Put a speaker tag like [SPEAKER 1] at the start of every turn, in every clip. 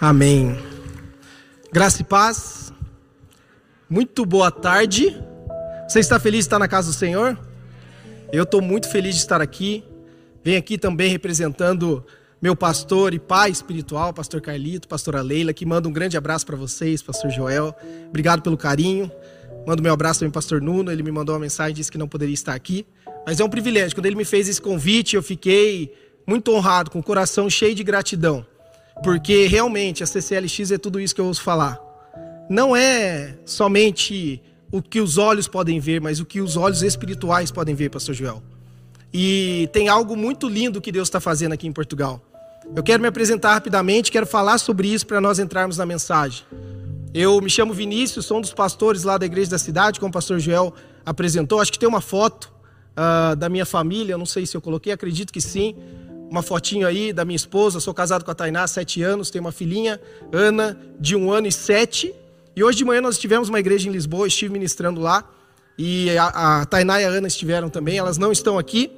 [SPEAKER 1] Amém. Graça e paz. Muito boa tarde. Você está feliz de estar na casa do Senhor? Eu estou muito feliz de estar aqui. Venho aqui também representando meu pastor e pai espiritual, pastor Carlito, pastora Leila, que manda um grande abraço para vocês, pastor Joel. Obrigado pelo carinho. Mando meu abraço também pastor Nuno, ele me mandou uma mensagem, disse que não poderia estar aqui. Mas é um privilégio. Quando ele me fez esse convite, eu fiquei muito honrado, com o coração cheio de gratidão. Porque realmente a CCLX é tudo isso que eu ouço falar. Não é somente o que os olhos podem ver, mas o que os olhos espirituais podem ver, Pastor Joel. E tem algo muito lindo que Deus está fazendo aqui em Portugal. Eu quero me apresentar rapidamente, quero falar sobre isso para nós entrarmos na mensagem. Eu me chamo Vinícius, sou um dos pastores lá da igreja da cidade, como o pastor Joel apresentou. Acho que tem uma foto uh, da minha família, não sei se eu coloquei, acredito que sim uma fotinho aí da minha esposa. sou casado com a Tainá há sete anos, tenho uma filhinha, Ana, de um ano e sete. E hoje de manhã nós tivemos uma igreja em Lisboa, estive ministrando lá. E a, a Tainá e a Ana estiveram também. Elas não estão aqui,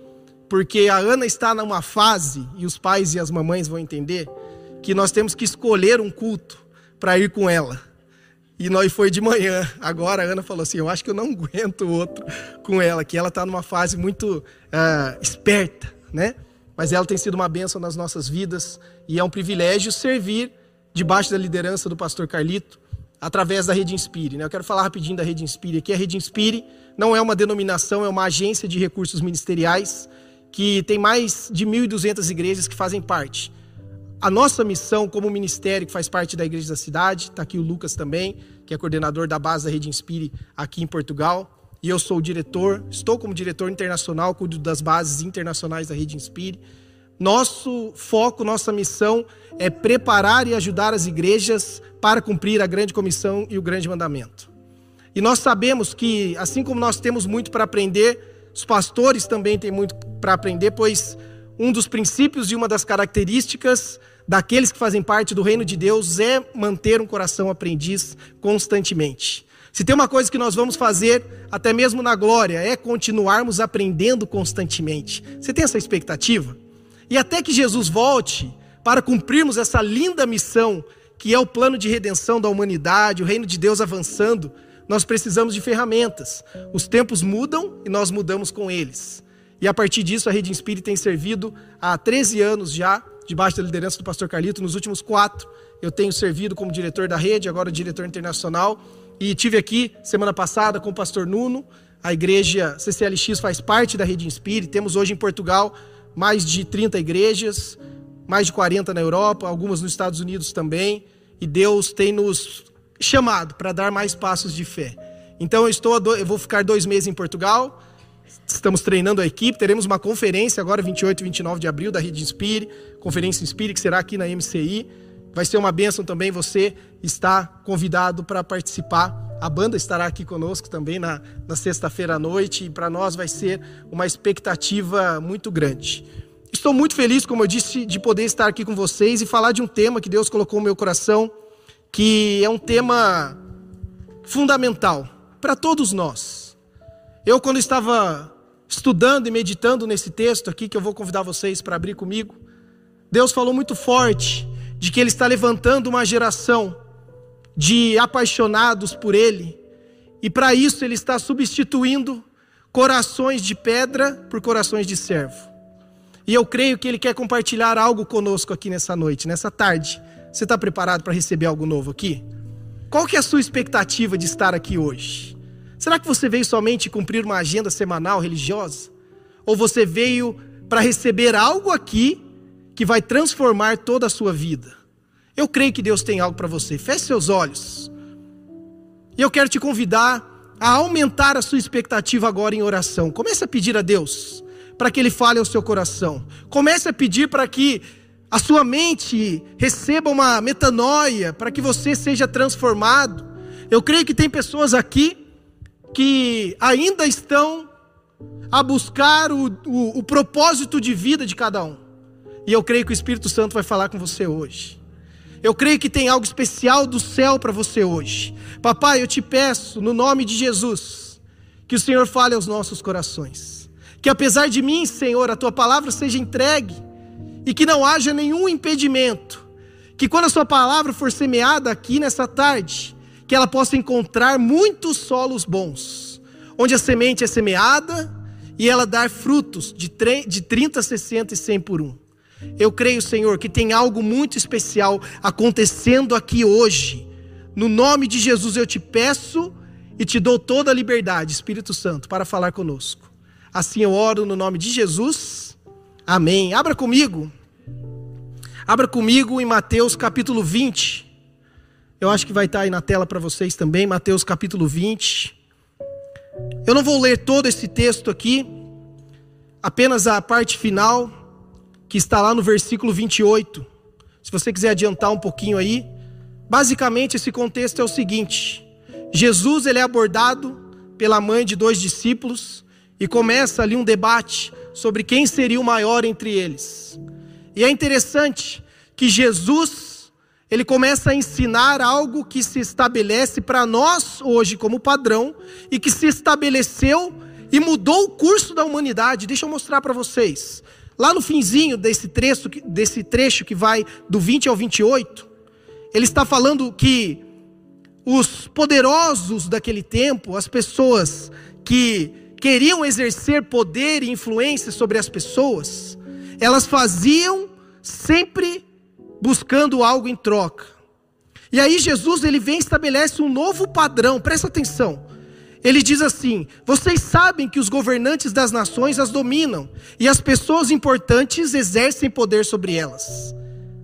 [SPEAKER 1] porque a Ana está numa fase, e os pais e as mamães vão entender, que nós temos que escolher um culto para ir com ela. E nós foi de manhã. Agora a Ana falou assim: Eu acho que eu não aguento outro com ela, que ela está numa fase muito uh, esperta, né? Mas ela tem sido uma bênção nas nossas vidas e é um privilégio servir debaixo da liderança do pastor Carlito através da Rede Inspire. Né? Eu quero falar rapidinho da Rede Inspire aqui. A Rede Inspire não é uma denominação, é uma agência de recursos ministeriais que tem mais de 1.200 igrejas que fazem parte. A nossa missão como ministério que faz parte da Igreja da Cidade, está aqui o Lucas também, que é coordenador da base da Rede Inspire aqui em Portugal e eu sou o diretor, estou como diretor internacional, cuido das bases internacionais da Rede Inspire. Nosso foco, nossa missão é preparar e ajudar as igrejas para cumprir a grande comissão e o grande mandamento. E nós sabemos que, assim como nós temos muito para aprender, os pastores também têm muito para aprender, pois um dos princípios e uma das características daqueles que fazem parte do reino de Deus é manter um coração aprendiz constantemente. Se tem uma coisa que nós vamos fazer, até mesmo na glória, é continuarmos aprendendo constantemente. Você tem essa expectativa? E até que Jesus volte para cumprirmos essa linda missão, que é o plano de redenção da humanidade, o reino de Deus avançando, nós precisamos de ferramentas. Os tempos mudam e nós mudamos com eles. E a partir disso, a Rede Inspire tem servido há 13 anos já, debaixo da liderança do pastor Carlito, nos últimos quatro. Eu tenho servido como diretor da rede, agora diretor internacional. E tive aqui semana passada com o pastor Nuno. A igreja CCLX faz parte da Rede Inspire. Temos hoje em Portugal mais de 30 igrejas, mais de 40 na Europa, algumas nos Estados Unidos também. E Deus tem nos chamado para dar mais passos de fé. Então eu estou, eu vou ficar dois meses em Portugal. Estamos treinando a equipe. Teremos uma conferência agora, 28 e 29 de abril, da Rede Inspire, Conferência Inspire, que será aqui na MCI. Vai ser uma bênção também, você está convidado para participar. A banda estará aqui conosco também na, na sexta-feira à noite e para nós vai ser uma expectativa muito grande. Estou muito feliz, como eu disse, de poder estar aqui com vocês e falar de um tema que Deus colocou no meu coração, que é um tema fundamental para todos nós. Eu, quando estava estudando e meditando nesse texto aqui, que eu vou convidar vocês para abrir comigo, Deus falou muito forte de que Ele está levantando uma geração de apaixonados por Ele, e para isso Ele está substituindo corações de pedra por corações de servo. E eu creio que Ele quer compartilhar algo conosco aqui nessa noite, nessa tarde. Você está preparado para receber algo novo aqui? Qual que é a sua expectativa de estar aqui hoje? Será que você veio somente cumprir uma agenda semanal religiosa? Ou você veio para receber algo aqui que vai transformar toda a sua vida. Eu creio que Deus tem algo para você. Feche seus olhos. E eu quero te convidar a aumentar a sua expectativa agora em oração. Comece a pedir a Deus para que Ele fale ao seu coração. Comece a pedir para que a sua mente receba uma metanoia, para que você seja transformado. Eu creio que tem pessoas aqui que ainda estão a buscar o, o, o propósito de vida de cada um. E eu creio que o Espírito Santo vai falar com você hoje. Eu creio que tem algo especial do céu para você hoje. Papai, eu te peço, no nome de Jesus, que o Senhor fale aos nossos corações. Que apesar de mim, Senhor, a tua palavra seja entregue e que não haja nenhum impedimento. Que quando a sua palavra for semeada aqui nessa tarde, que ela possa encontrar muitos solos bons, onde a semente é semeada e ela dar frutos de 30, 60 e 100 por um. Eu creio, Senhor, que tem algo muito especial acontecendo aqui hoje. No nome de Jesus eu te peço e te dou toda a liberdade, Espírito Santo, para falar conosco. Assim eu oro no nome de Jesus. Amém. Abra comigo. Abra comigo em Mateus capítulo 20. Eu acho que vai estar aí na tela para vocês também, Mateus capítulo 20. Eu não vou ler todo esse texto aqui, apenas a parte final que está lá no versículo 28. Se você quiser adiantar um pouquinho aí, basicamente esse contexto é o seguinte: Jesus ele é abordado pela mãe de dois discípulos e começa ali um debate sobre quem seria o maior entre eles. E é interessante que Jesus ele começa a ensinar algo que se estabelece para nós hoje como padrão e que se estabeleceu e mudou o curso da humanidade. Deixa eu mostrar para vocês. Lá no finzinho desse trecho, desse trecho que vai do 20 ao 28, ele está falando que os poderosos daquele tempo, as pessoas que queriam exercer poder e influência sobre as pessoas, elas faziam sempre buscando algo em troca. E aí Jesus ele vem e estabelece um novo padrão, presta atenção. Ele diz assim: Vocês sabem que os governantes das nações as dominam, e as pessoas importantes exercem poder sobre elas.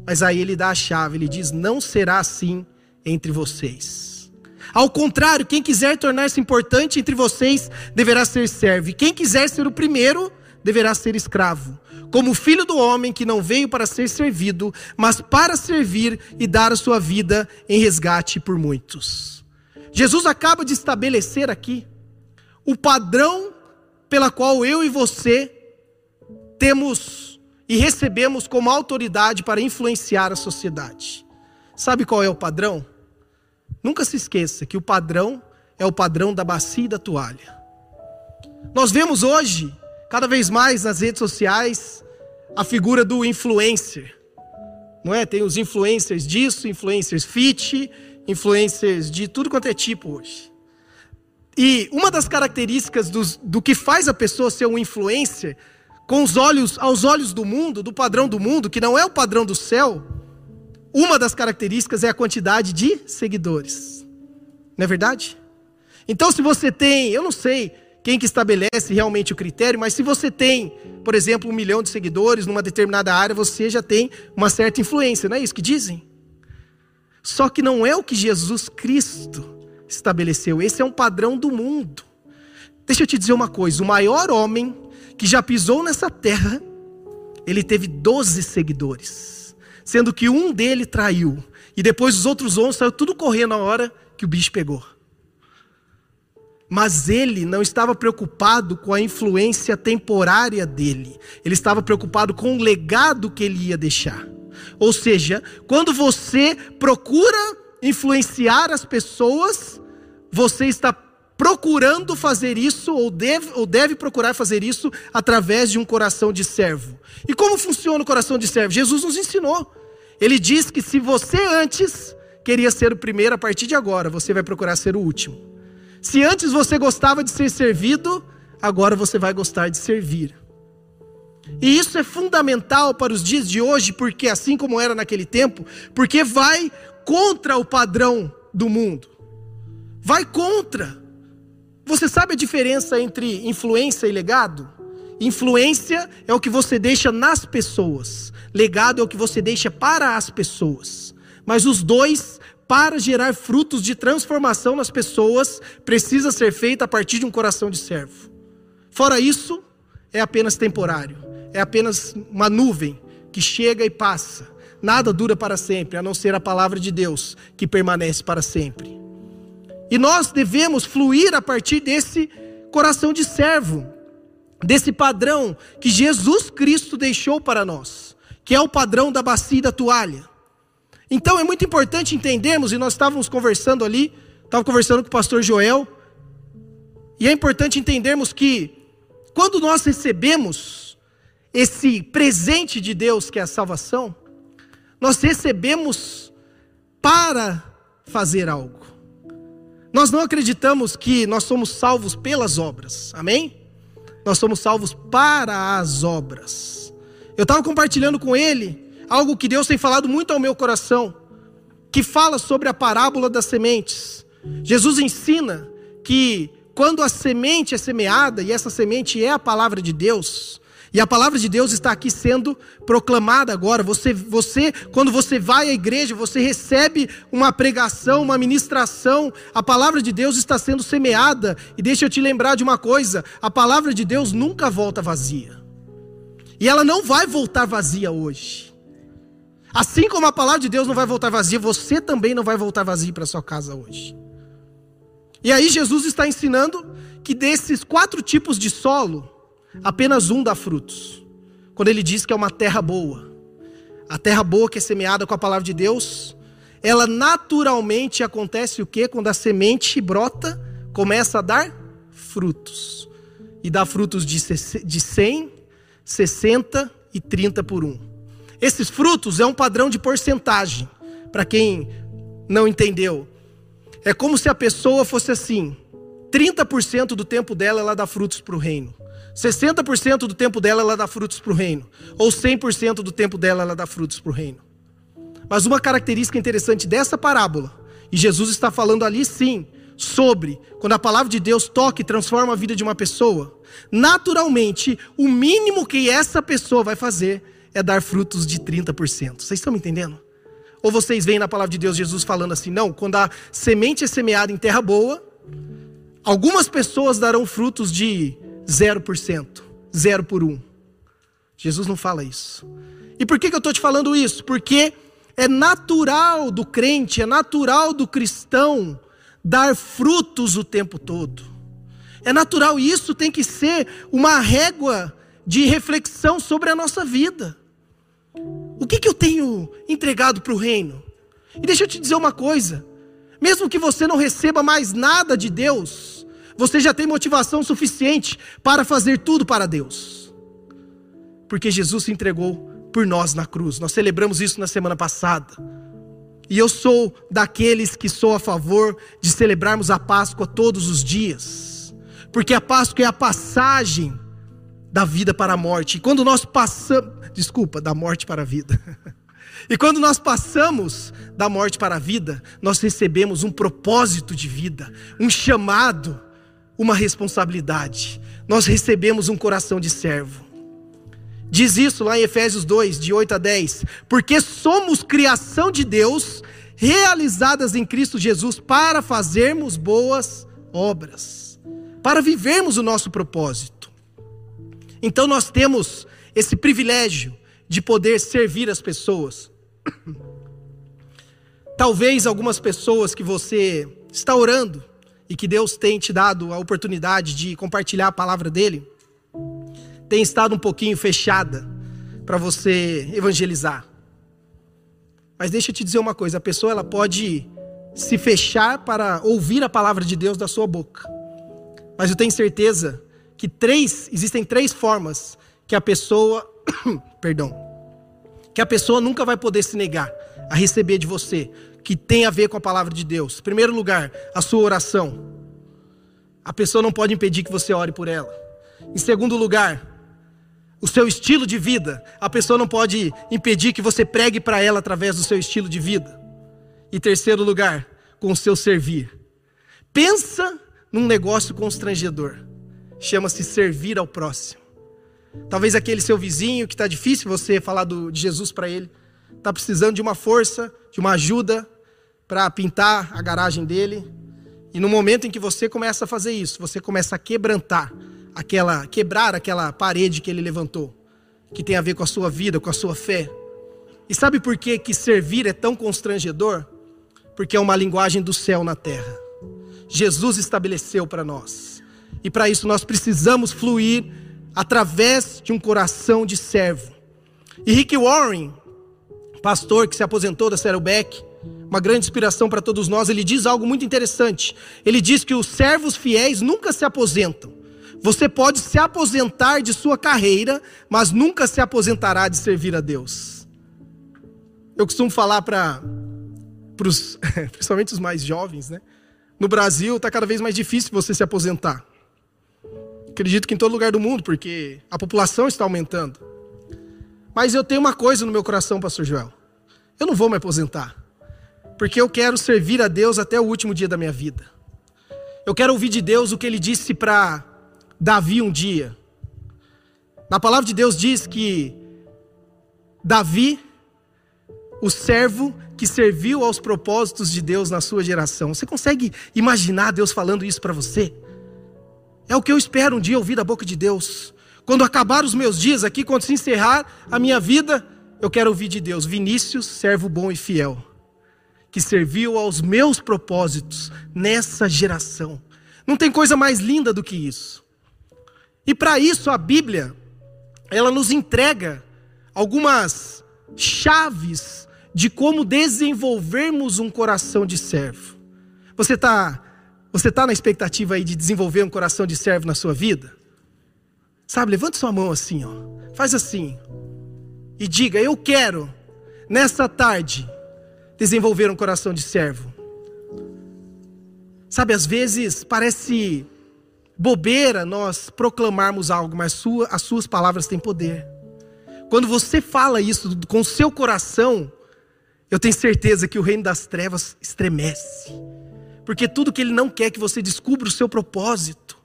[SPEAKER 1] Mas aí ele dá a chave, ele diz: Não será assim entre vocês. Ao contrário, quem quiser tornar-se importante entre vocês deverá ser servo, e quem quiser ser o primeiro deverá ser escravo, como filho do homem que não veio para ser servido, mas para servir e dar a sua vida em resgate por muitos. Jesus acaba de estabelecer aqui o padrão pela qual eu e você temos e recebemos como autoridade para influenciar a sociedade. Sabe qual é o padrão? Nunca se esqueça que o padrão é o padrão da bacia e da toalha. Nós vemos hoje, cada vez mais nas redes sociais, a figura do influencer. Não é? Tem os influencers disso, influencers fit, influencers de tudo quanto é tipo hoje. E uma das características dos, do que faz a pessoa ser um influencer, com os olhos, aos olhos do mundo, do padrão do mundo, que não é o padrão do céu, uma das características é a quantidade de seguidores. Não é verdade? Então, se você tem, eu não sei quem que estabelece realmente o critério, mas se você tem, por exemplo, um milhão de seguidores numa determinada área, você já tem uma certa influência, não é isso que dizem? Só que não é o que Jesus Cristo estabeleceu, esse é um padrão do mundo. Deixa eu te dizer uma coisa: o maior homem que já pisou nessa terra, ele teve 12 seguidores, sendo que um dele traiu, e depois os outros 11 saiu tudo correndo na hora que o bicho pegou. Mas ele não estava preocupado com a influência temporária dele, ele estava preocupado com o legado que ele ia deixar. Ou seja, quando você procura influenciar as pessoas, você está procurando fazer isso, ou deve, ou deve procurar fazer isso, através de um coração de servo. E como funciona o coração de servo? Jesus nos ensinou. Ele diz que se você antes queria ser o primeiro, a partir de agora você vai procurar ser o último. Se antes você gostava de ser servido, agora você vai gostar de servir. E isso é fundamental para os dias de hoje, porque assim como era naquele tempo, porque vai contra o padrão do mundo. Vai contra. Você sabe a diferença entre influência e legado? Influência é o que você deixa nas pessoas, legado é o que você deixa para as pessoas. Mas os dois, para gerar frutos de transformação nas pessoas, precisa ser feito a partir de um coração de servo. Fora isso, é apenas temporário é apenas uma nuvem que chega e passa. Nada dura para sempre, a não ser a palavra de Deus, que permanece para sempre. E nós devemos fluir a partir desse coração de servo, desse padrão que Jesus Cristo deixou para nós, que é o padrão da bacia e da toalha. Então é muito importante entendermos, e nós estávamos conversando ali, estava conversando com o pastor Joel, e é importante entendermos que quando nós recebemos esse presente de Deus que é a salvação, Nós recebemos para fazer algo. Nós não acreditamos que nós somos salvos pelas obras, amém? Nós somos salvos para as obras. Eu estava compartilhando com ele algo que Deus tem falado muito ao meu coração, que fala sobre a parábola das sementes. Jesus ensina que quando a semente é semeada, e essa semente é a palavra de Deus, e a palavra de Deus está aqui sendo proclamada agora. Você, você, quando você vai à igreja, você recebe uma pregação, uma ministração. A palavra de Deus está sendo semeada. E deixa eu te lembrar de uma coisa: a palavra de Deus nunca volta vazia. E ela não vai voltar vazia hoje. Assim como a palavra de Deus não vai voltar vazia, você também não vai voltar vazio para sua casa hoje. E aí Jesus está ensinando que desses quatro tipos de solo, apenas um dá frutos. Quando ele diz que é uma terra boa. A terra boa que é semeada com a palavra de Deus, ela naturalmente acontece o que? Quando a semente brota, começa a dar frutos. E dá frutos de 100, 60 e 30 por um. Esses frutos é um padrão de porcentagem. Para quem não entendeu, é como se a pessoa fosse assim: 30% do tempo dela ela dá frutos para o reino. 60% do tempo dela ela dá frutos para o reino, ou 100% do tempo dela ela dá frutos para o reino. Mas uma característica interessante dessa parábola, e Jesus está falando ali sim, sobre quando a palavra de Deus toca e transforma a vida de uma pessoa, naturalmente, o mínimo que essa pessoa vai fazer é dar frutos de 30%. Vocês estão me entendendo? Ou vocês veem na palavra de Deus Jesus falando assim, não, quando a semente é semeada em terra boa, algumas pessoas darão frutos de 0%, 0 por 1. Jesus não fala isso. E por que, que eu estou te falando isso? Porque é natural do crente, é natural do cristão dar frutos o tempo todo. É natural, e isso tem que ser uma régua de reflexão sobre a nossa vida. O que, que eu tenho entregado para o reino? E deixa eu te dizer uma coisa: mesmo que você não receba mais nada de Deus, você já tem motivação suficiente para fazer tudo para Deus. Porque Jesus se entregou por nós na cruz. Nós celebramos isso na semana passada. E eu sou daqueles que sou a favor de celebrarmos a Páscoa todos os dias. Porque a Páscoa é a passagem da vida para a morte. E quando nós passamos, desculpa, da morte para a vida. E quando nós passamos da morte para a vida, nós recebemos um propósito de vida, um chamado uma responsabilidade. Nós recebemos um coração de servo. Diz isso lá em Efésios 2, de 8 a 10. Porque somos criação de Deus, realizadas em Cristo Jesus para fazermos boas obras, para vivermos o nosso propósito. Então nós temos esse privilégio de poder servir as pessoas. Talvez algumas pessoas que você está orando, e que Deus tem te dado a oportunidade de compartilhar a palavra dele, tem estado um pouquinho fechada para você evangelizar. Mas deixa eu te dizer uma coisa, a pessoa ela pode se fechar para ouvir a palavra de Deus da sua boca. Mas eu tenho certeza que três, existem três formas que a pessoa, perdão, que a pessoa nunca vai poder se negar a receber de você que tem a ver com a palavra de Deus. Em primeiro lugar, a sua oração. A pessoa não pode impedir que você ore por ela. Em segundo lugar, o seu estilo de vida. A pessoa não pode impedir que você pregue para ela através do seu estilo de vida. E terceiro lugar, com o seu servir. Pensa num negócio constrangedor. Chama-se servir ao próximo. Talvez aquele seu vizinho que está difícil você falar do, de Jesus para ele está precisando de uma força, de uma ajuda para pintar a garagem dele. E no momento em que você começa a fazer isso, você começa a quebrantar aquela, quebrar aquela parede que ele levantou, que tem a ver com a sua vida, com a sua fé. E sabe por que que servir é tão constrangedor? Porque é uma linguagem do céu na terra. Jesus estabeleceu para nós. E para isso nós precisamos fluir através de um coração de servo. E Rick Warren, pastor que se aposentou da Saddleback, uma grande inspiração para todos nós, ele diz algo muito interessante. Ele diz que os servos fiéis nunca se aposentam. Você pode se aposentar de sua carreira, mas nunca se aposentará de servir a Deus. Eu costumo falar para os, principalmente os mais jovens, né? No Brasil está cada vez mais difícil você se aposentar. Acredito que em todo lugar do mundo, porque a população está aumentando. Mas eu tenho uma coisa no meu coração, Pastor Joel. Eu não vou me aposentar. Porque eu quero servir a Deus até o último dia da minha vida. Eu quero ouvir de Deus o que ele disse para Davi um dia. Na palavra de Deus diz que Davi, o servo que serviu aos propósitos de Deus na sua geração. Você consegue imaginar Deus falando isso para você? É o que eu espero um dia ouvir da boca de Deus. Quando acabar os meus dias aqui, quando se encerrar a minha vida, eu quero ouvir de Deus. Vinícius, servo bom e fiel, que serviu aos meus propósitos nessa geração. Não tem coisa mais linda do que isso. E para isso a Bíblia, ela nos entrega algumas chaves de como desenvolvermos um coração de servo. Você está você tá na expectativa aí de desenvolver um coração de servo na sua vida? Sabe, levante sua mão assim, ó. Faz assim. E diga: Eu quero, nesta tarde, desenvolver um coração de servo. Sabe, às vezes parece bobeira nós proclamarmos algo, mas sua, as suas palavras têm poder. Quando você fala isso com o seu coração, eu tenho certeza que o reino das trevas estremece. Porque tudo que ele não quer é que você descubra o seu propósito.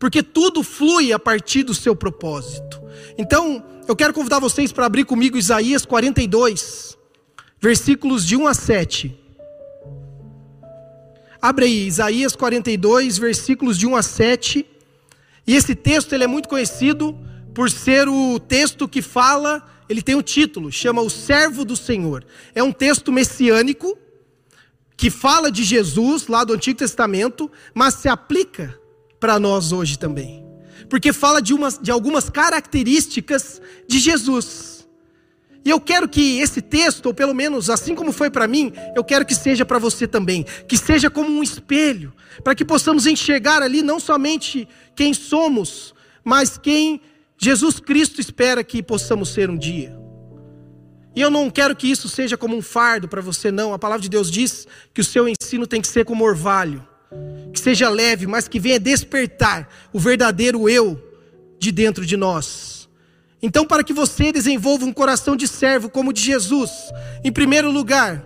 [SPEAKER 1] Porque tudo flui a partir do seu propósito. Então, eu quero convidar vocês para abrir comigo Isaías 42, versículos de 1 a 7. Abre aí, Isaías 42, versículos de 1 a 7. E esse texto ele é muito conhecido por ser o texto que fala, ele tem um título, chama O Servo do Senhor. É um texto messiânico que fala de Jesus lá do Antigo Testamento, mas se aplica para nós hoje também. Porque fala de, umas, de algumas características de Jesus. E eu quero que esse texto, ou pelo menos assim como foi para mim, eu quero que seja para você também, que seja como um espelho, para que possamos enxergar ali não somente quem somos, mas quem Jesus Cristo espera que possamos ser um dia. E eu não quero que isso seja como um fardo para você, não. A palavra de Deus diz que o seu ensino tem que ser como orvalho, que seja leve, mas que venha despertar o verdadeiro eu de dentro de nós. Então, para que você desenvolva um coração de servo como o de Jesus, em primeiro lugar,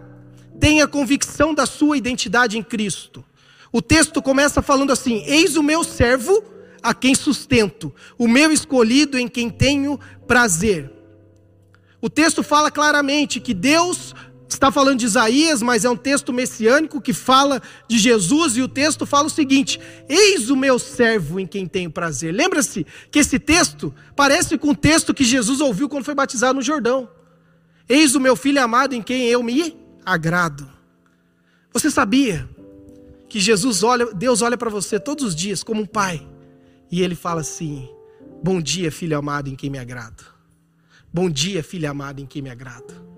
[SPEAKER 1] tenha convicção da sua identidade em Cristo. O texto começa falando assim: Eis o meu servo a quem sustento, o meu escolhido em quem tenho prazer. O texto fala claramente que Deus está falando de Isaías, mas é um texto messiânico que fala de Jesus, e o texto fala o seguinte: Eis o meu servo em quem tenho prazer. Lembra-se que esse texto parece com o texto que Jesus ouviu quando foi batizado no Jordão. Eis o meu filho amado em quem eu me agrado. Você sabia que Jesus olha, Deus olha para você todos os dias como um pai e ele fala assim: Bom dia, filho amado, em quem me agrado. Bom dia, filho amado, em quem me agrado.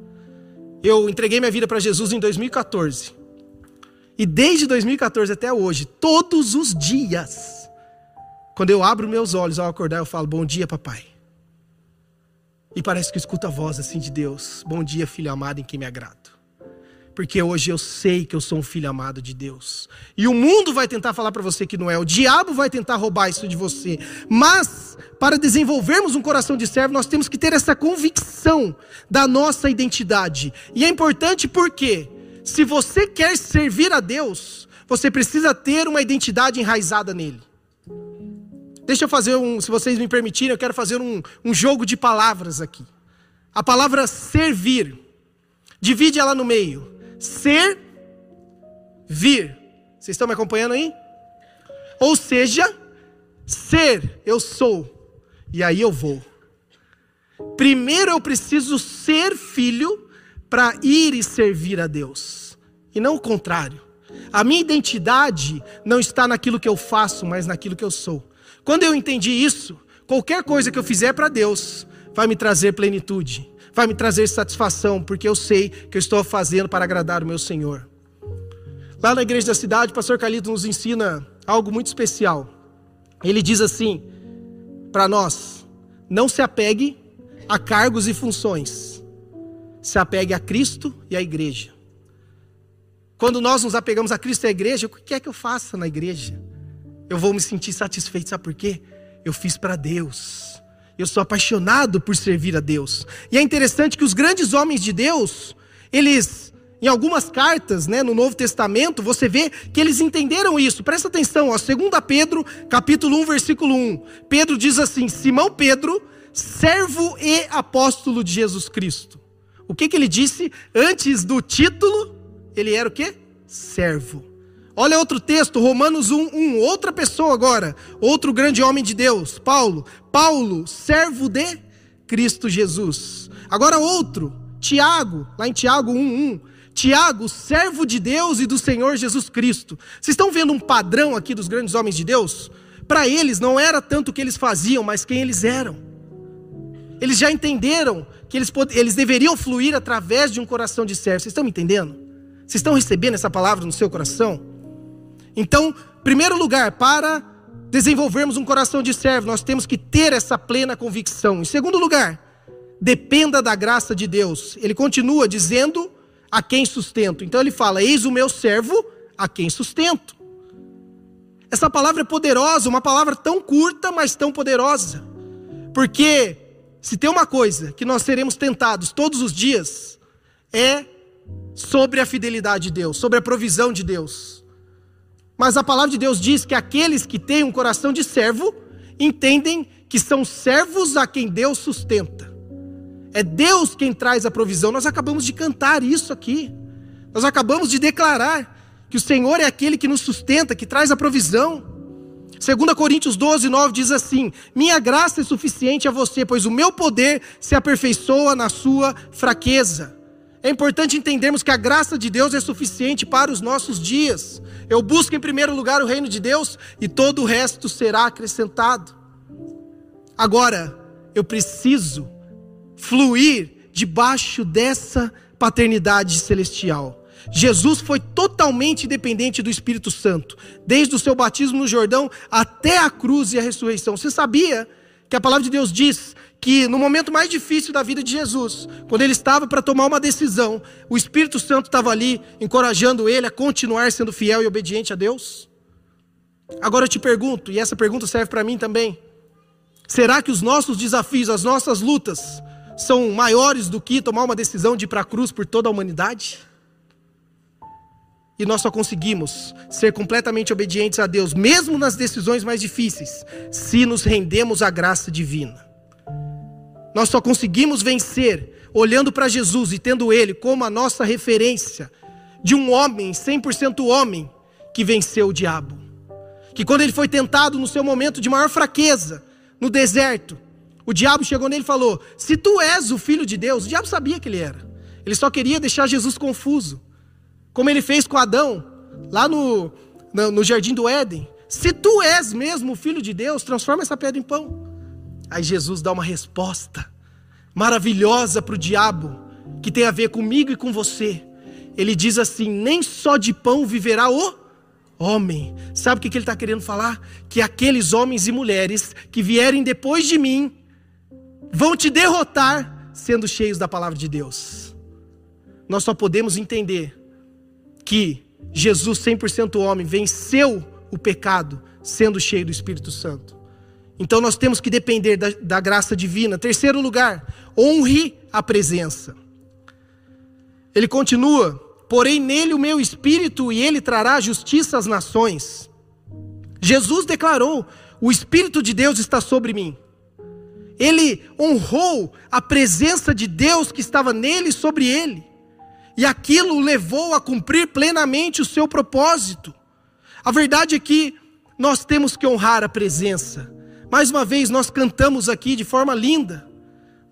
[SPEAKER 1] Eu entreguei minha vida para Jesus em 2014. E desde 2014 até hoje, todos os dias, quando eu abro meus olhos ao acordar, eu falo: Bom dia, papai. E parece que eu escuto a voz assim de Deus: Bom dia, filho amado, em quem me agrado porque hoje eu sei que eu sou um filho amado de Deus. E o mundo vai tentar falar para você que não é, o diabo vai tentar roubar isso de você. Mas, para desenvolvermos um coração de servo, nós temos que ter essa convicção da nossa identidade. E é importante porque, se você quer servir a Deus, você precisa ter uma identidade enraizada nele. Deixa eu fazer um, se vocês me permitirem, eu quero fazer um, um jogo de palavras aqui. A palavra servir, divide ela no meio ser, vir. Vocês estão me acompanhando aí? Ou seja, ser, eu sou, e aí eu vou. Primeiro eu preciso ser filho para ir e servir a Deus, e não o contrário. A minha identidade não está naquilo que eu faço, mas naquilo que eu sou. Quando eu entendi isso, qualquer coisa que eu fizer para Deus vai me trazer plenitude vai me trazer satisfação, porque eu sei que eu estou fazendo para agradar o meu Senhor. Lá na igreja da cidade, o pastor Calito nos ensina algo muito especial. Ele diz assim para nós: não se apegue a cargos e funções. se apegue a Cristo e à igreja. Quando nós nos apegamos a Cristo e à igreja, o que é que eu faço na igreja? Eu vou me sentir satisfeito, sabe por quê? Eu fiz para Deus. Eu sou apaixonado por servir a Deus. E é interessante que os grandes homens de Deus, eles, em algumas cartas, né, no Novo Testamento, você vê que eles entenderam isso. Presta atenção, ó, 2 Pedro, capítulo 1, versículo 1. Pedro diz assim: Simão Pedro, servo e apóstolo de Jesus Cristo. O que, que ele disse antes do título? Ele era o quê? Servo. Olha outro texto, Romanos 1, 1. Outra pessoa agora, outro grande homem de Deus, Paulo. Paulo, servo de Cristo Jesus. Agora outro, Tiago, lá em Tiago 1, 1. Tiago, servo de Deus e do Senhor Jesus Cristo. Vocês estão vendo um padrão aqui dos grandes homens de Deus? Para eles não era tanto o que eles faziam, mas quem eles eram. Eles já entenderam que eles, eles deveriam fluir através de um coração de servo. Vocês estão me entendendo? Vocês estão recebendo essa palavra no seu coração? Então, primeiro lugar, para desenvolvermos um coração de servo, nós temos que ter essa plena convicção. Em segundo lugar, dependa da graça de Deus. Ele continua dizendo a quem sustento. Então ele fala: Eis o meu servo a quem sustento. Essa palavra é poderosa, uma palavra tão curta, mas tão poderosa. Porque se tem uma coisa que nós seremos tentados todos os dias, é sobre a fidelidade de Deus, sobre a provisão de Deus. Mas a palavra de Deus diz que aqueles que têm um coração de servo entendem que são servos a quem Deus sustenta. É Deus quem traz a provisão. Nós acabamos de cantar isso aqui. Nós acabamos de declarar que o Senhor é aquele que nos sustenta, que traz a provisão. 2 Coríntios 12, 9 diz assim: Minha graça é suficiente a você, pois o meu poder se aperfeiçoa na sua fraqueza. É importante entendermos que a graça de Deus é suficiente para os nossos dias. Eu busco em primeiro lugar o reino de Deus e todo o resto será acrescentado. Agora, eu preciso fluir debaixo dessa paternidade celestial. Jesus foi totalmente dependente do Espírito Santo, desde o seu batismo no Jordão até a cruz e a ressurreição. Você sabia que a palavra de Deus diz que no momento mais difícil da vida de Jesus, quando ele estava para tomar uma decisão, o Espírito Santo estava ali encorajando ele a continuar sendo fiel e obediente a Deus? Agora eu te pergunto, e essa pergunta serve para mim também: será que os nossos desafios, as nossas lutas, são maiores do que tomar uma decisão de ir para a cruz por toda a humanidade? E nós só conseguimos ser completamente obedientes a Deus, mesmo nas decisões mais difíceis, se nos rendemos à graça divina. Nós só conseguimos vencer olhando para Jesus e tendo Ele como a nossa referência de um homem, 100% homem, que venceu o diabo. Que quando ele foi tentado no seu momento de maior fraqueza, no deserto, o diabo chegou nele e falou: Se tu és o filho de Deus, o diabo sabia que ele era. Ele só queria deixar Jesus confuso como ele fez com Adão, lá no, no, no jardim do Éden. Se tu és mesmo o filho de Deus, transforma essa pedra em pão. Aí Jesus dá uma resposta maravilhosa para o diabo, que tem a ver comigo e com você. Ele diz assim: nem só de pão viverá o homem. Sabe o que ele está querendo falar? Que aqueles homens e mulheres que vierem depois de mim vão te derrotar sendo cheios da palavra de Deus. Nós só podemos entender que Jesus, 100% homem, venceu o pecado sendo cheio do Espírito Santo. Então nós temos que depender da, da graça divina. Terceiro lugar, honre a presença. Ele continua: porém nele o meu espírito e ele trará justiça às nações. Jesus declarou: o Espírito de Deus está sobre mim. Ele honrou a presença de Deus que estava nele e sobre ele e aquilo o levou a cumprir plenamente o seu propósito. A verdade é que nós temos que honrar a presença. Mais uma vez, nós cantamos aqui de forma linda.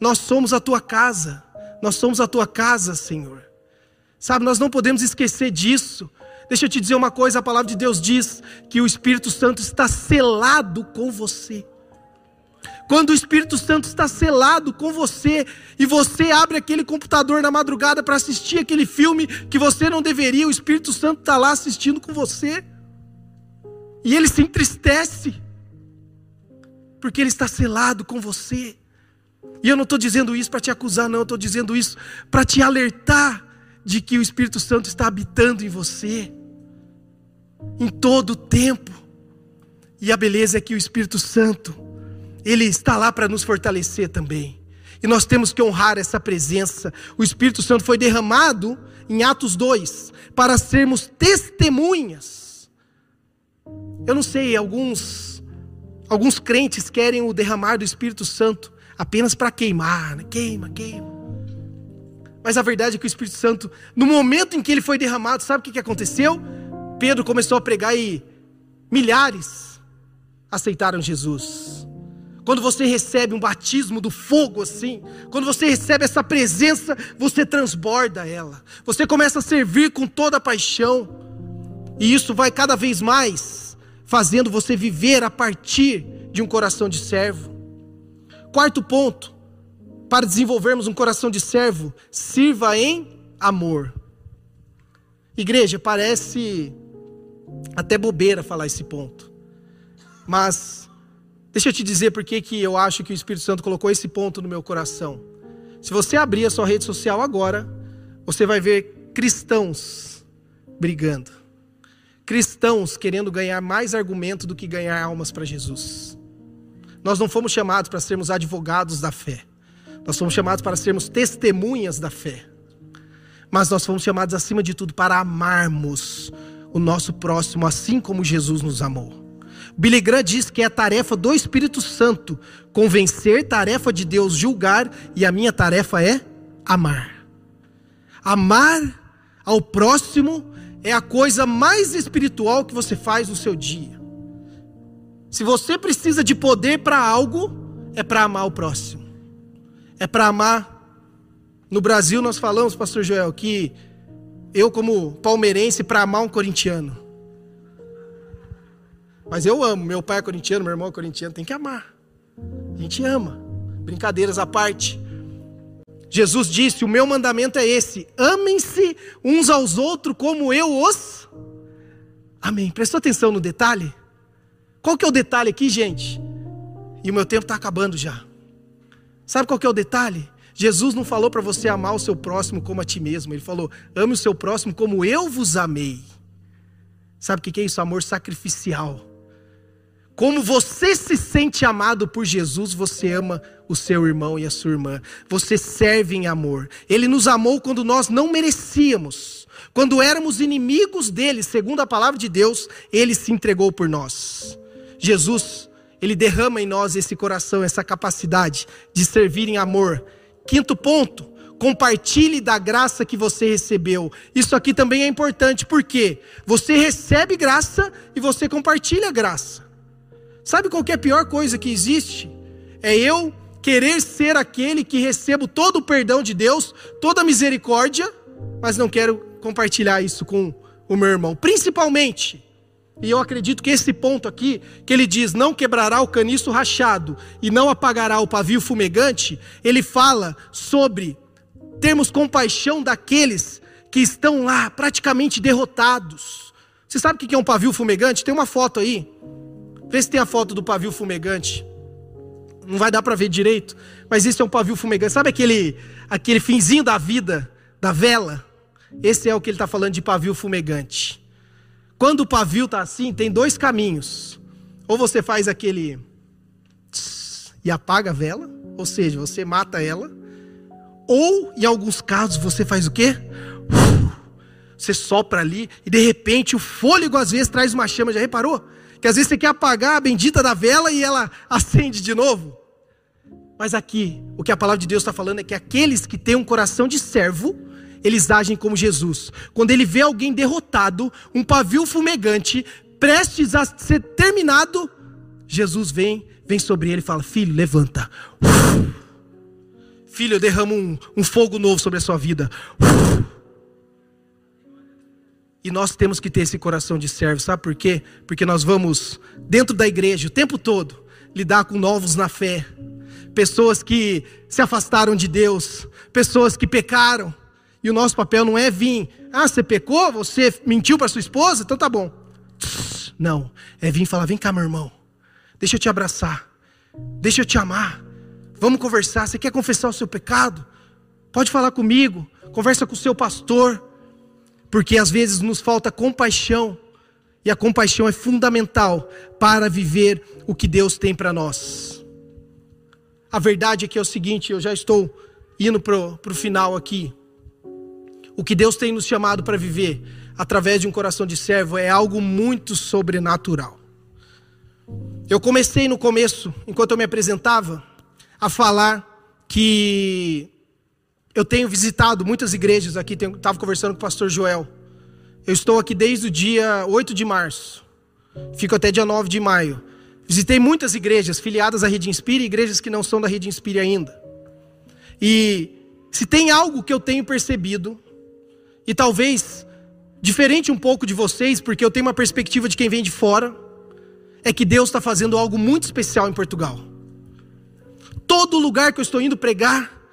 [SPEAKER 1] Nós somos a tua casa, nós somos a tua casa, Senhor. Sabe, nós não podemos esquecer disso. Deixa eu te dizer uma coisa: a palavra de Deus diz que o Espírito Santo está selado com você. Quando o Espírito Santo está selado com você e você abre aquele computador na madrugada para assistir aquele filme que você não deveria, o Espírito Santo está lá assistindo com você. E ele se entristece, porque ele está selado com você. E eu não estou dizendo isso para te acusar, não, eu estou dizendo isso para te alertar de que o Espírito Santo está habitando em você, em todo o tempo. E a beleza é que o Espírito Santo, ele está lá para nos fortalecer também. E nós temos que honrar essa presença. O Espírito Santo foi derramado em Atos 2 para sermos testemunhas. Eu não sei, alguns alguns crentes querem o derramar do Espírito Santo apenas para queimar, né? queima, queima. Mas a verdade é que o Espírito Santo, no momento em que ele foi derramado, sabe o que aconteceu? Pedro começou a pregar e milhares aceitaram Jesus. Quando você recebe um batismo do fogo assim, quando você recebe essa presença, você transborda ela. Você começa a servir com toda a paixão. E isso vai cada vez mais fazendo você viver a partir de um coração de servo. Quarto ponto, para desenvolvermos um coração de servo, sirva em amor. Igreja, parece até bobeira falar esse ponto. Mas deixa eu te dizer por que, eu acho que o Espírito Santo colocou esse ponto no meu coração. Se você abrir a sua rede social agora, você vai ver cristãos brigando. Cristãos querendo ganhar mais argumento do que ganhar almas para Jesus. Nós não fomos chamados para sermos advogados da fé. Nós fomos chamados para sermos testemunhas da fé. Mas nós fomos chamados, acima de tudo, para amarmos o nosso próximo, assim como Jesus nos amou. Billy Graham diz que é a tarefa do Espírito Santo convencer, tarefa de Deus julgar, e a minha tarefa é amar. Amar ao próximo é a coisa mais espiritual que você faz no seu dia. Se você precisa de poder para algo, é para amar o próximo. É para amar. No Brasil nós falamos, pastor Joel, que eu como palmeirense para amar um corintiano. Mas eu amo, meu pai é corintiano, meu irmão é corintiano, tem que amar. A gente ama. Brincadeiras à parte. Jesus disse: "O meu mandamento é esse: amem-se uns aos outros como eu os Amém. Prestou atenção no detalhe? Qual que é o detalhe aqui, gente? E o meu tempo está acabando já. Sabe qual que é o detalhe? Jesus não falou para você amar o seu próximo como a ti mesmo. Ele falou: ame o seu próximo como eu vos amei. Sabe o que é isso? Amor sacrificial. Como você se sente amado por Jesus, você ama o seu irmão e a sua irmã. Você serve em amor. Ele nos amou quando nós não merecíamos. Quando éramos inimigos dele, segundo a palavra de Deus, ele se entregou por nós. Jesus, ele derrama em nós esse coração, essa capacidade de servir em amor. Quinto ponto, compartilhe da graça que você recebeu. Isso aqui também é importante, porque você recebe graça e você compartilha graça. Sabe qual é a pior coisa que existe? É eu querer ser aquele que recebo todo o perdão de Deus, toda a misericórdia, mas não quero compartilhar isso com o meu irmão. Principalmente e eu acredito que esse ponto aqui, que ele diz: não quebrará o caniço rachado e não apagará o pavio fumegante, ele fala sobre termos compaixão daqueles que estão lá praticamente derrotados. Você sabe o que é um pavio fumegante? Tem uma foto aí. Vê se tem a foto do pavio fumegante. Não vai dar para ver direito, mas isso é um pavio fumegante. Sabe aquele, aquele finzinho da vida, da vela? Esse é o que ele está falando de pavio fumegante. Quando o pavio está assim, tem dois caminhos. Ou você faz aquele e apaga a vela, ou seja, você mata ela. Ou, em alguns casos, você faz o quê? Você sopra ali e de repente o fôlego às vezes traz uma chama. Já reparou? Que às vezes você quer apagar a bendita da vela e ela acende de novo. Mas aqui, o que a palavra de Deus está falando é que aqueles que têm um coração de servo, eles agem como Jesus. Quando ele vê alguém derrotado, um pavio fumegante, prestes a ser terminado, Jesus vem, vem sobre ele e fala: Filho, levanta. Filho, eu derramo um, um fogo novo sobre a sua vida. E nós temos que ter esse coração de servo, sabe por quê? Porque nós vamos, dentro da igreja, o tempo todo, lidar com novos na fé, pessoas que se afastaram de Deus, pessoas que pecaram, e o nosso papel não é vir, ah, você pecou, você mentiu para sua esposa, então tá bom. Não, é vir falar: vem cá, meu irmão, deixa eu te abraçar, deixa eu te amar. Vamos conversar. Você quer confessar o seu pecado? Pode falar comigo. Conversa com o seu pastor. Porque às vezes nos falta compaixão. E a compaixão é fundamental para viver o que Deus tem para nós. A verdade é que é o seguinte: eu já estou indo para o final aqui. O que Deus tem nos chamado para viver através de um coração de servo é algo muito sobrenatural. Eu comecei no começo, enquanto eu me apresentava, a falar que eu tenho visitado muitas igrejas aqui, estava conversando com o pastor Joel. Eu estou aqui desde o dia 8 de março, fico até dia 9 de maio. Visitei muitas igrejas filiadas à Rede Inspire e igrejas que não são da Rede Inspire ainda. E se tem algo que eu tenho percebido, e talvez diferente um pouco de vocês, porque eu tenho uma perspectiva de quem vem de fora, é que Deus está fazendo algo muito especial em Portugal. Todo lugar que eu estou indo pregar,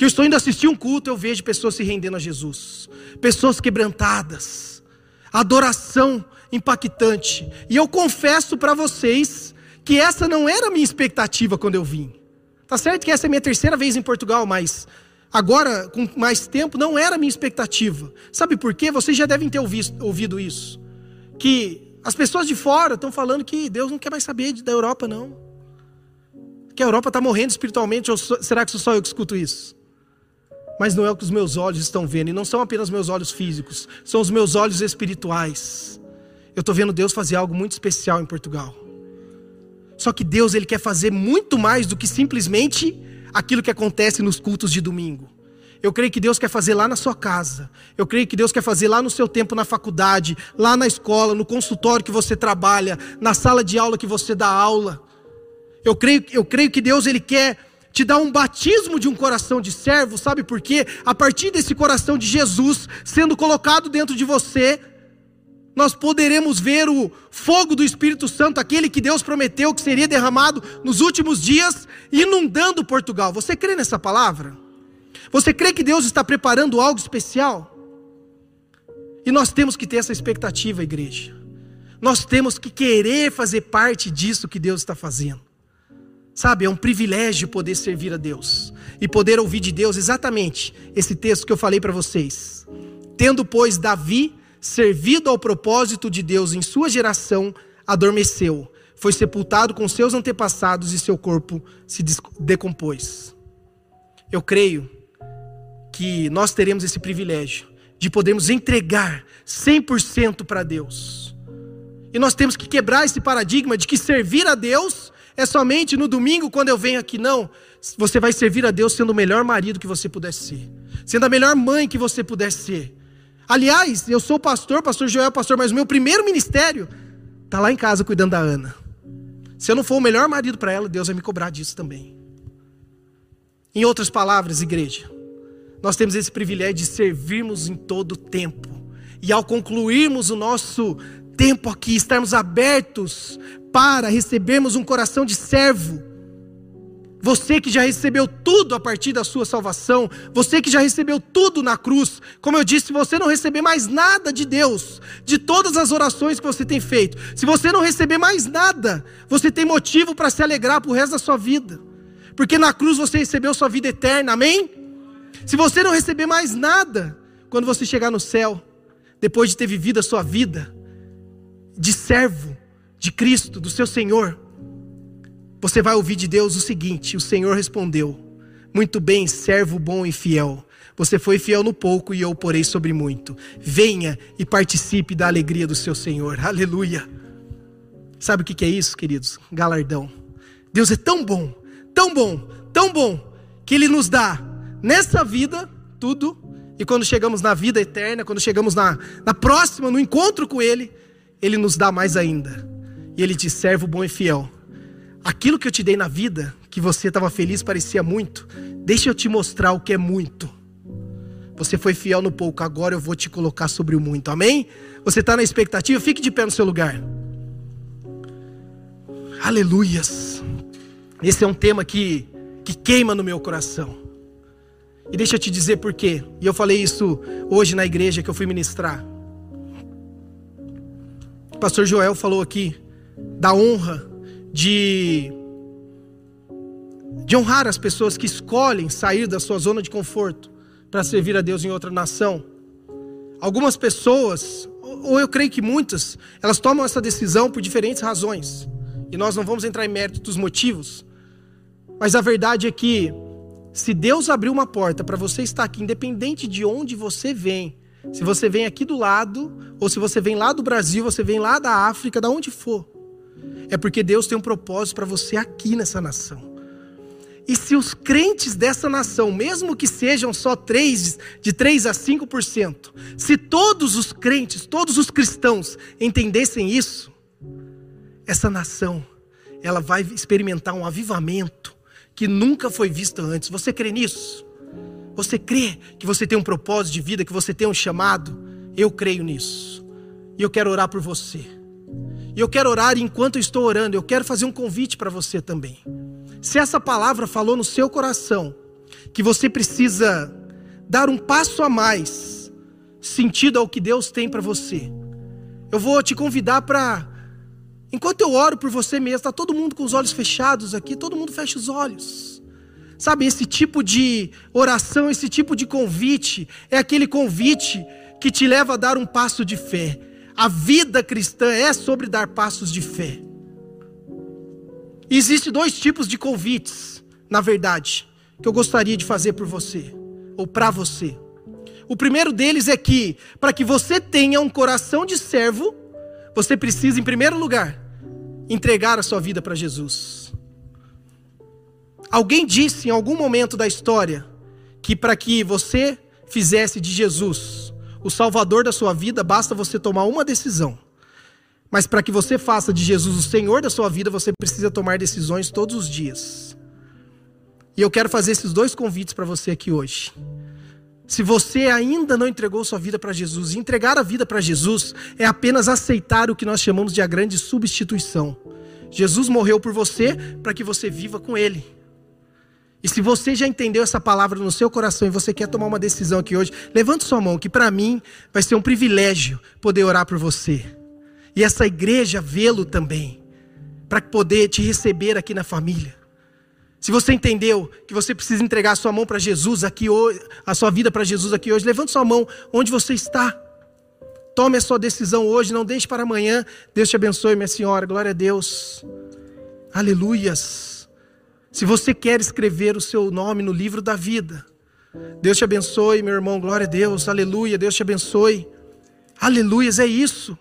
[SPEAKER 1] que eu estou indo assistir um culto, eu vejo pessoas se rendendo a Jesus, pessoas quebrantadas, adoração impactante. E eu confesso para vocês que essa não era a minha expectativa quando eu vim. Tá certo que essa é a minha terceira vez em Portugal, mas agora, com mais tempo, não era a minha expectativa. Sabe por quê? Vocês já devem ter ouvido isso. Que as pessoas de fora estão falando que Deus não quer mais saber da Europa, não. Que a Europa está morrendo espiritualmente, ou será que sou só eu que escuto isso? Mas não é o que os meus olhos estão vendo, e não são apenas meus olhos físicos, são os meus olhos espirituais. Eu estou vendo Deus fazer algo muito especial em Portugal. Só que Deus ele quer fazer muito mais do que simplesmente aquilo que acontece nos cultos de domingo. Eu creio que Deus quer fazer lá na sua casa. Eu creio que Deus quer fazer lá no seu tempo na faculdade, lá na escola, no consultório que você trabalha, na sala de aula que você dá aula. Eu creio, eu creio que Deus ele quer te dar um batismo de um coração de servo, sabe por quê? A partir desse coração de Jesus sendo colocado dentro de você, nós poderemos ver o fogo do Espírito Santo, aquele que Deus prometeu que seria derramado nos últimos dias, inundando Portugal. Você crê nessa palavra? Você crê que Deus está preparando algo especial? E nós temos que ter essa expectativa, igreja. Nós temos que querer fazer parte disso que Deus está fazendo. Sabe, é um privilégio poder servir a Deus e poder ouvir de Deus exatamente esse texto que eu falei para vocês. Tendo, pois, Davi servido ao propósito de Deus em sua geração, adormeceu, foi sepultado com seus antepassados e seu corpo se decompôs. Eu creio que nós teremos esse privilégio de podermos entregar 100% para Deus. E nós temos que quebrar esse paradigma de que servir a Deus é somente no domingo quando eu venho aqui. Não. Você vai servir a Deus sendo o melhor marido que você puder ser, sendo a melhor mãe que você puder ser. Aliás, eu sou pastor, pastor Joel pastor, mas o meu primeiro ministério está lá em casa cuidando da Ana. Se eu não for o melhor marido para ela, Deus vai me cobrar disso também. Em outras palavras, igreja, nós temos esse privilégio de servirmos em todo o tempo. E ao concluirmos o nosso tempo aqui, estarmos abertos para recebermos um coração de servo. Você que já recebeu tudo a partir da sua salvação, você que já recebeu tudo na cruz, como eu disse, se você não receber mais nada de Deus, de todas as orações que você tem feito, se você não receber mais nada, você tem motivo para se alegrar para o resto da sua vida, porque na cruz você recebeu sua vida eterna, amém? Se você não receber mais nada, quando você chegar no céu, depois de ter vivido a sua vida de servo de Cristo, do seu Senhor, você vai ouvir de Deus o seguinte: o Senhor respondeu, muito bem, servo bom e fiel. Você foi fiel no pouco e eu porei sobre muito. Venha e participe da alegria do seu Senhor. Aleluia. Sabe o que é isso, queridos? Galardão. Deus é tão bom, tão bom, tão bom, que Ele nos dá nessa vida tudo, e quando chegamos na vida eterna, quando chegamos na, na próxima, no encontro com Ele, Ele nos dá mais ainda. E Ele diz: servo bom e fiel. Aquilo que eu te dei na vida, que você estava feliz, parecia muito, deixa eu te mostrar o que é muito. Você foi fiel no pouco, agora eu vou te colocar sobre o muito, amém? Você está na expectativa? Fique de pé no seu lugar. Aleluias. Esse é um tema que, que queima no meu coração. E deixa eu te dizer por quê. E eu falei isso hoje na igreja que eu fui ministrar. O pastor Joel falou aqui da honra de de honrar as pessoas que escolhem sair da sua zona de conforto para servir a Deus em outra nação. Algumas pessoas, ou eu creio que muitas, elas tomam essa decisão por diferentes razões. E nós não vamos entrar em mérito dos motivos. Mas a verdade é que, se Deus abriu uma porta para você estar aqui, independente de onde você vem, se você vem aqui do lado, ou se você vem lá do Brasil, você vem lá da África, da onde for, é porque Deus tem um propósito para você aqui nessa nação. E se os crentes dessa nação, mesmo que sejam só 3, de 3 a 5%, se todos os crentes, todos os cristãos entendessem isso, essa nação, ela vai experimentar um avivamento que nunca foi visto antes. Você crê nisso? Você crê que você tem um propósito de vida, que você tem um chamado? Eu creio nisso. E eu quero orar por você. E eu quero orar enquanto eu estou orando, eu quero fazer um convite para você também. Se essa palavra falou no seu coração que você precisa dar um passo a mais sentido ao que Deus tem para você, eu vou te convidar para enquanto eu oro por você mesmo, está todo mundo com os olhos fechados aqui, todo mundo fecha os olhos. Sabe, esse tipo de oração, esse tipo de convite, é aquele convite que te leva a dar um passo de fé. A vida cristã é sobre dar passos de fé. Existem dois tipos de convites, na verdade, que eu gostaria de fazer por você, ou para você. O primeiro deles é que, para que você tenha um coração de servo, você precisa, em primeiro lugar, entregar a sua vida para Jesus. Alguém disse em algum momento da história que para que você fizesse de Jesus o Salvador da sua vida, basta você tomar uma decisão. Mas para que você faça de Jesus o Senhor da sua vida, você precisa tomar decisões todos os dias. E eu quero fazer esses dois convites para você aqui hoje. Se você ainda não entregou sua vida para Jesus, entregar a vida para Jesus é apenas aceitar o que nós chamamos de a grande substituição. Jesus morreu por você para que você viva com Ele. E se você já entendeu essa palavra no seu coração e você quer tomar uma decisão aqui hoje, levante sua mão, que para mim vai ser um privilégio poder orar por você e essa igreja vê-lo também, para poder te receber aqui na família. Se você entendeu que você precisa entregar a sua mão para Jesus aqui hoje, a sua vida para Jesus aqui hoje, levante sua mão onde você está. Tome a sua decisão hoje, não deixe para amanhã. Deus te abençoe, minha senhora. Glória a Deus. Aleluias. Se você quer escrever o seu nome no livro da vida, Deus te abençoe, meu irmão. Glória a Deus. Aleluia. Deus te abençoe. Aleluias, é isso.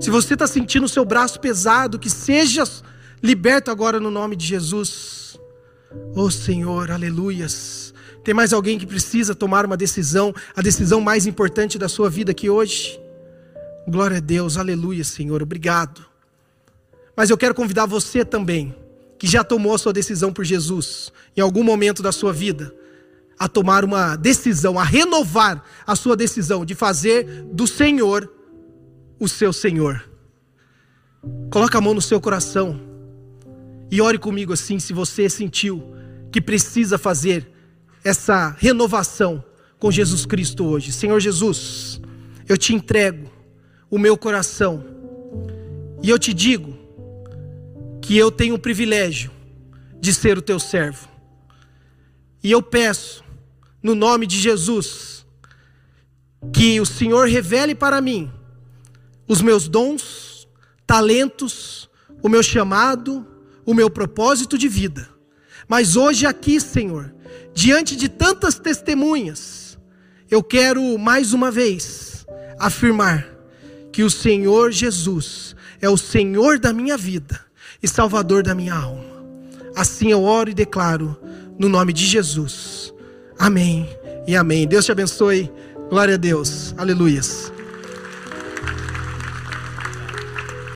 [SPEAKER 1] Se você está sentindo o seu braço pesado, que seja liberto agora no nome de Jesus. Oh Senhor, aleluias. Tem mais alguém que precisa tomar uma decisão, a decisão mais importante da sua vida aqui hoje? Glória a Deus, aleluia, Senhor, obrigado. Mas eu quero convidar você também, que já tomou a sua decisão por Jesus, em algum momento da sua vida, a tomar uma decisão, a renovar a sua decisão de fazer do Senhor o seu Senhor. Coloca a mão no seu coração e ore comigo assim, se você sentiu que precisa fazer essa renovação com Jesus Cristo hoje. Senhor Jesus, eu te entrego o meu coração e eu te digo que eu tenho o privilégio de ser o teu servo. E eu peço, no nome de Jesus, que o Senhor revele para mim os meus dons, talentos, o meu chamado, o meu propósito de vida. Mas hoje aqui, Senhor, diante de tantas testemunhas, eu quero mais uma vez afirmar que o Senhor Jesus é o Senhor da minha vida e Salvador da minha alma. Assim eu oro e declaro no nome de Jesus. Amém e amém. Deus te abençoe. Glória a Deus. Aleluias.